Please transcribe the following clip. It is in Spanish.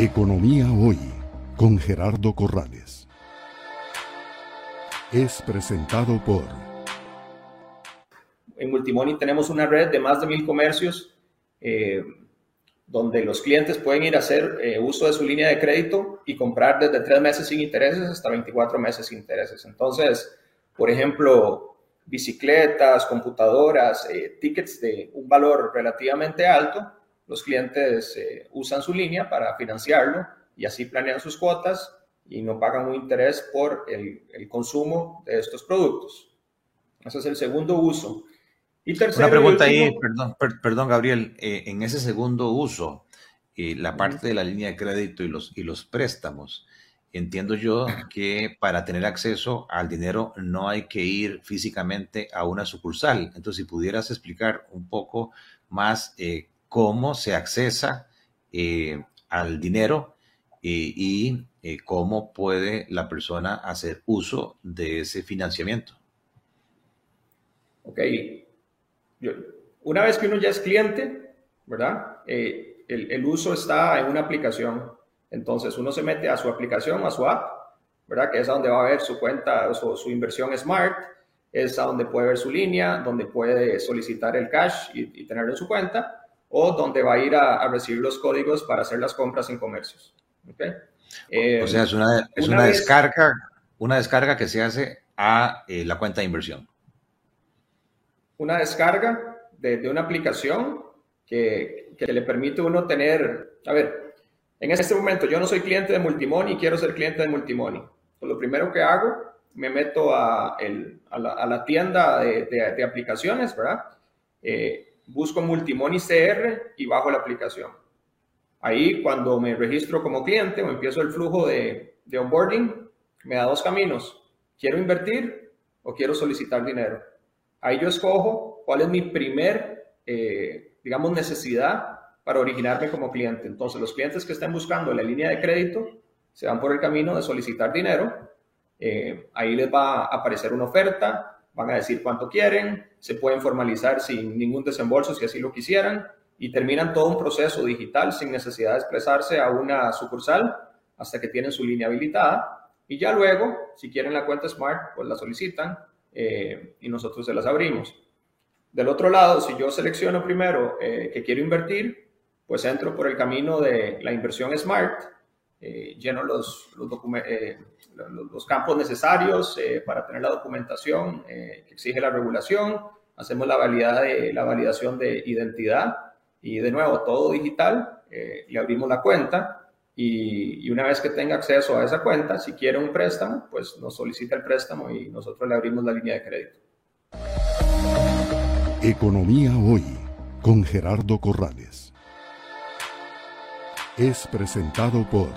Economía Hoy con Gerardo Corrales. Es presentado por... En Multimoney tenemos una red de más de mil comercios eh, donde los clientes pueden ir a hacer eh, uso de su línea de crédito y comprar desde tres meses sin intereses hasta 24 meses sin intereses. Entonces, por ejemplo, bicicletas, computadoras, eh, tickets de un valor relativamente alto, los clientes eh, usan su línea para financiarlo y así planean sus cuotas y no pagan un interés por el, consumo de estos productos. Ese es el segundo uso. Y tercero, Una pregunta ahí, perdón, perdón Gabriel, eh, en ese segundo uso, la parte de la línea de crédito y los, y los préstamos, entiendo yo que para tener acceso al dinero no hay que ir físicamente a una sucursal. Entonces, si pudieras explicar un poco más eh, cómo se accesa eh, al dinero eh, y cómo puede la persona hacer uso de ese financiamiento. Ok. una vez que uno ya es cliente, ¿verdad? El, el uso está en una aplicación entonces uno se mete a su aplicación, a su app, ¿verdad? Que es a donde va a ver su cuenta, su, su inversión smart, es a donde puede ver su línea, donde puede solicitar el cash y, tenerlo en su cuenta, o donde va a ir a, recibir los códigos para hacer las compras en comercios. ¿okay? o sea, es una, es una, descarga, una descarga que se hace a eh, la cuenta de inversión. Una descarga de, de una aplicación que, que, le permite a uno tener, a ver, en este momento yo no soy cliente de Multimoney y quiero ser cliente de Multimoney. Pues lo primero que hago, me meto a, la, tienda de, aplicaciones, ¿verdad? Eh, busco Multimoney CR y bajo la aplicación. Ahí cuando me registro como cliente o empiezo el flujo de, onboarding, me da dos caminos. ¿Quiero invertir o quiero solicitar dinero? Ahí yo escojo cuál es mi primer, eh, digamos, necesidad para originarme como cliente. Entonces, los clientes que estén buscando la línea de crédito se van por el camino de solicitar dinero. Eh, ahí les va a aparecer una oferta, van a decir cuánto quieren, se pueden formalizar sin ningún desembolso si así lo quisieran y terminan todo un proceso digital sin necesidad de expresarse a una sucursal hasta que tienen su línea habilitada. Y ya luego, si quieren la cuenta Smart, pues la solicitan eh, y nosotros se las abrimos. Del otro lado, si yo selecciono primero eh, que quiero invertir, pues entro por el camino de la inversión smart, eh, lleno los, eh, los, los, campos necesarios eh, para tener la documentación que exige la regulación, hacemos la, validad de, la validación de identidad y de nuevo todo digital, le abrimos la cuenta y, y, una vez que tenga acceso a esa cuenta, si quiere un préstamo, pues nos solicita el préstamo y nosotros le abrimos la línea de crédito. Economía hoy con Gerardo Corrales es presentado por